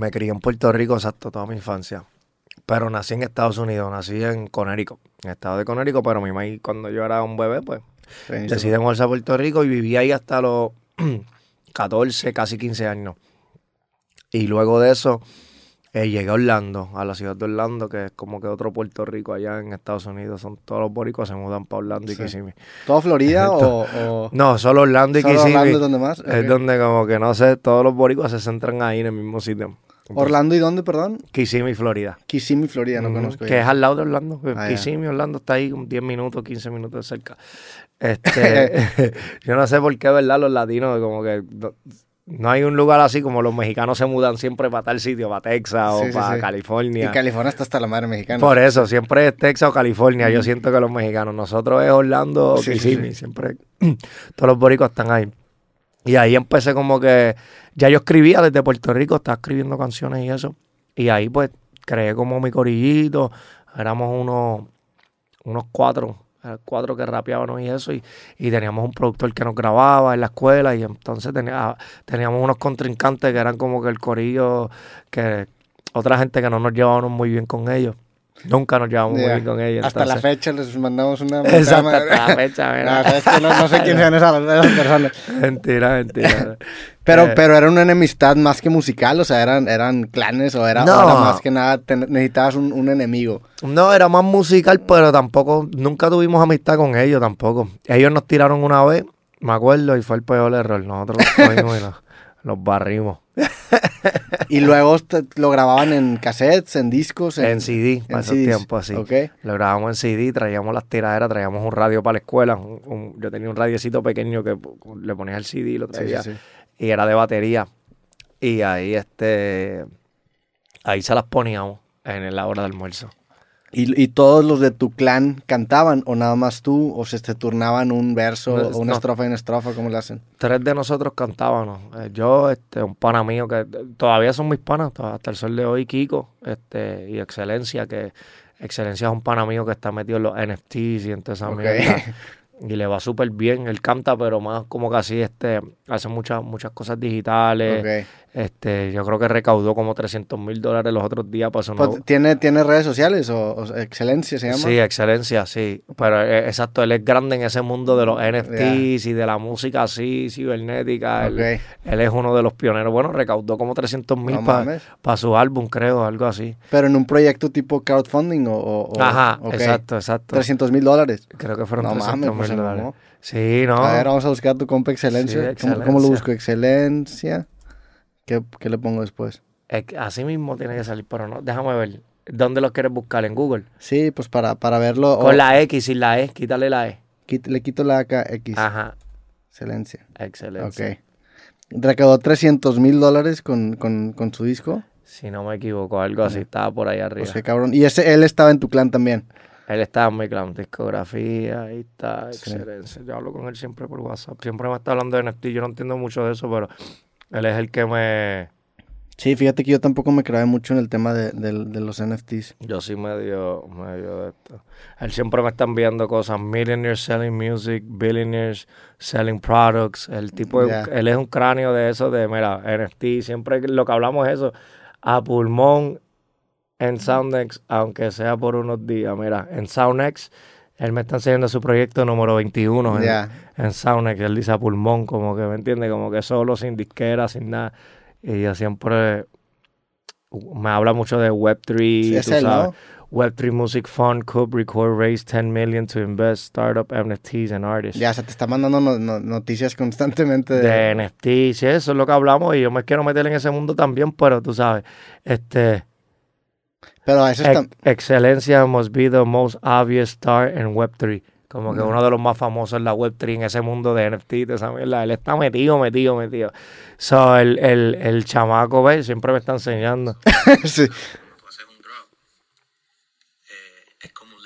Me crié en Puerto Rico, exacto, toda mi infancia. Pero nací en Estados Unidos, nací en Connecticut, en el estado de Connecticut, pero mi mamá cuando yo era un bebé, pues decidí mudarse a Puerto Rico y viví ahí hasta los 14, casi 15 años. Y luego de eso, eh, llegué a Orlando, a la ciudad de Orlando, que es como que otro Puerto Rico allá en Estados Unidos. Son todos los boricos se mudan para Orlando y Kissimmee. ¿Todo Florida o, No, solo Orlando y Kissimmee. Orlando es donde más? Es donde como que no sé, todos los boricos se centran ahí en el mismo sitio. ¿Orlando y dónde, perdón? Kissimmee, Florida. Kissimmee, Florida, no conozco. Que es al lado de Orlando. Ah, Kissimmee, Orlando está ahí 10 minutos, 15 minutos cerca. Este, yo no sé por qué, ¿verdad? Los latinos como que no hay un lugar así como los mexicanos se mudan siempre para tal sitio, para Texas o para California. Y California está hasta la madre mexicana. Por eso, siempre es Texas o California. Yo siento que los mexicanos, nosotros es Orlando o Kissimmee, siempre todos los boricos están ahí. Y ahí empecé como que, ya yo escribía desde Puerto Rico, estaba escribiendo canciones y eso. Y ahí pues creé como mi corillito, éramos unos, unos cuatro cuatro que rapeábamos y eso, y, teníamos un productor que nos grababa en la escuela, y entonces tenía, teníamos unos contrincantes que eran como que el corillo, que otra gente que no nos llevábamos muy bien con ellos. Nunca nos llevamos muy bien con ellos. Hasta la fecha les mandamos una... Exacto, hasta la fecha, mira. No, es que no, sé quiénes son esas, personas. mentira, mentira. pero, eh, pero era una enemistad más que musical, o sea, eran, eran clanes o era, más que nada necesitabas un, un, enemigo. No, era más musical, pero tampoco, nunca tuvimos amistad con ellos tampoco. Ellos nos tiraron una vez, me acuerdo, y fue el peor error. Nosotros los cogimos y los barrimos y luego lo grababan en cassettes, en discos. En, CD, para esos tiempos así. Lo grabamos en CD, traíamos las tiraderas, traíamos un radio para la escuela. yo tenía un radiocito pequeño que le ponías el CD y lo traía. Y era de batería. Y ahí este ahí se las poníamos en la hora de almuerzo. ¿Y, todos los de tu clan cantaban o nada más tú o se te turnaban un verso o una estrofa y una estrofa? ¿Cómo lo hacen? Tres de nosotros cantábamos. Eh, yo, este, un pana mío que todavía son mis panas, hasta el sol de hoy, Kiko este, y Excelencia, que Excelencia es un pana mío que está metido en los NFTs y en toda esa y le va súper bien. Él canta, pero más como que así, este, hace muchas, muchas cosas digitales. Este, yo creo que recaudó como 300 mil dólares los otros días. Pues, ¿Tiene, ¿Tiene redes sociales o, Excelencia se llama? Sí, Excelencia, sí. Pero eh, exacto, él es grande en ese mundo de los NFTs y de la música así, cibernética. Él, es uno de los pioneros. Bueno, recaudó como 300 mil para su álbum, creo, algo así. Pero en un proyecto tipo crowdfunding o... Ajá, exacto, exacto. 300 mil dólares. Creo que fueron 300 mil Sí, no. A ver, vamos a buscar tu compa Excelencia. ¿Cómo, lo busco? Excelencia. ¿Qué, le pongo después? Así mismo tiene que salir, pero no, déjame ver. ¿Dónde lo quieres buscar? ¿En Google? Sí, pues para, para verlo. Con la X y la E, quítale la E. le quito la acá, X. Ajá. Excelencia. Excelencia. Ok. Recaudó 300 mil dólares con, su disco. Si no me equivoco, algo así, estaba por ahí arriba. Pues cabrón. Y ese, él estaba en tu clan también. Él estaba en mi clan, discografía, ahí está, excelencia. Yo hablo con él siempre por WhatsApp. Siempre me está hablando de NFT. Yo no entiendo mucho de eso, pero él es el que me... Sí, fíjate que yo tampoco me creé mucho en el tema de, los NFTs. Yo sí medio, medio de esto. Él siempre me está enviando cosas. Millionaires selling music, billionaires selling products. El tipo, él es un cráneo de eso, de, mira, NFT. Siempre lo que hablamos es eso. A pulmón en Soundnex, aunque sea por unos días. Mira, en Soundnex él me está enseñando su proyecto número 21 en, yeah. que él dice a pulmón, como que, ¿me entiende? Como que solo, sin disquera, sin nada. Y yo siempre me habla mucho de Web3, tú sabes. Web3 Music Fund, Could Record, Raise 10 million to invest startup NFTs and artists. Ya, se te está mandando noticias constantemente de... de NFTs, sí, eso es lo que hablamos y yo me quiero meter en ese mundo también, pero tú sabes, este pero eso está... Excelencia must be the most obvious star in Web3. Como que uno de los más famosos en la Web3, en ese mundo de NFT, de esa mierda. Él está metido, metido, metido. So, el, el, el chamaco, ¿ves? Siempre me está enseñando. sí. Es como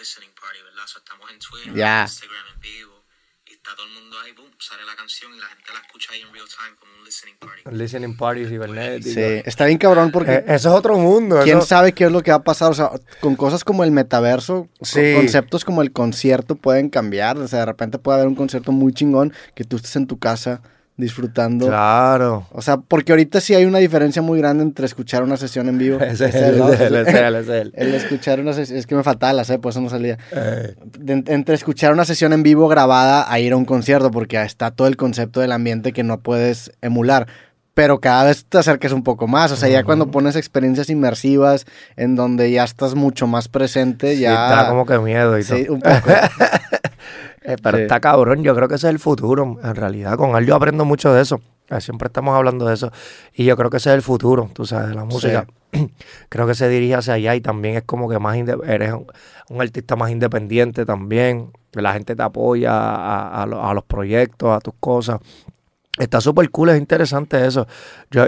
mundo ahí, boom, sale la canción y la gente la escucha ahí en real time como un listening party. Un listening party cibernético. Sí, está bien cabrón porque... Eh, eso es otro mundo. ¿Quién sabe qué es lo que va a pasar? O sea, con cosas como el metaverso, conceptos como el concierto pueden cambiar. O sea, de repente puede haber un concierto muy chingón que tú estés en tu casa disfrutando. Claro. O sea, porque ahorita sí hay una diferencia muy grande entre escuchar una sesión en vivo. es él, es él, es él, es él. El escuchar una sesión, es que me faltaba la C, por eso no salía. entre escuchar una sesión en vivo grabada a ir a un concierto, porque está todo el concepto del ambiente que no puedes emular pero cada vez te acerques un poco más. O sea, ya cuando pones experiencias inmersivas en donde ya estás mucho más presente, ya. da como que miedo y sí, un poco. Eh, pero está cabrón, yo creo que ese es el futuro, en realidad. Con él yo aprendo mucho de eso. Eh, siempre estamos hablando de eso. Y yo creo que ese es el futuro, tú sabes, de la música. creo que se dirige hacia allá y también es como que más eres un, artista más independiente también. La gente te apoya a, a los proyectos, a tus cosas. Está súper cool, es interesante eso. Yo,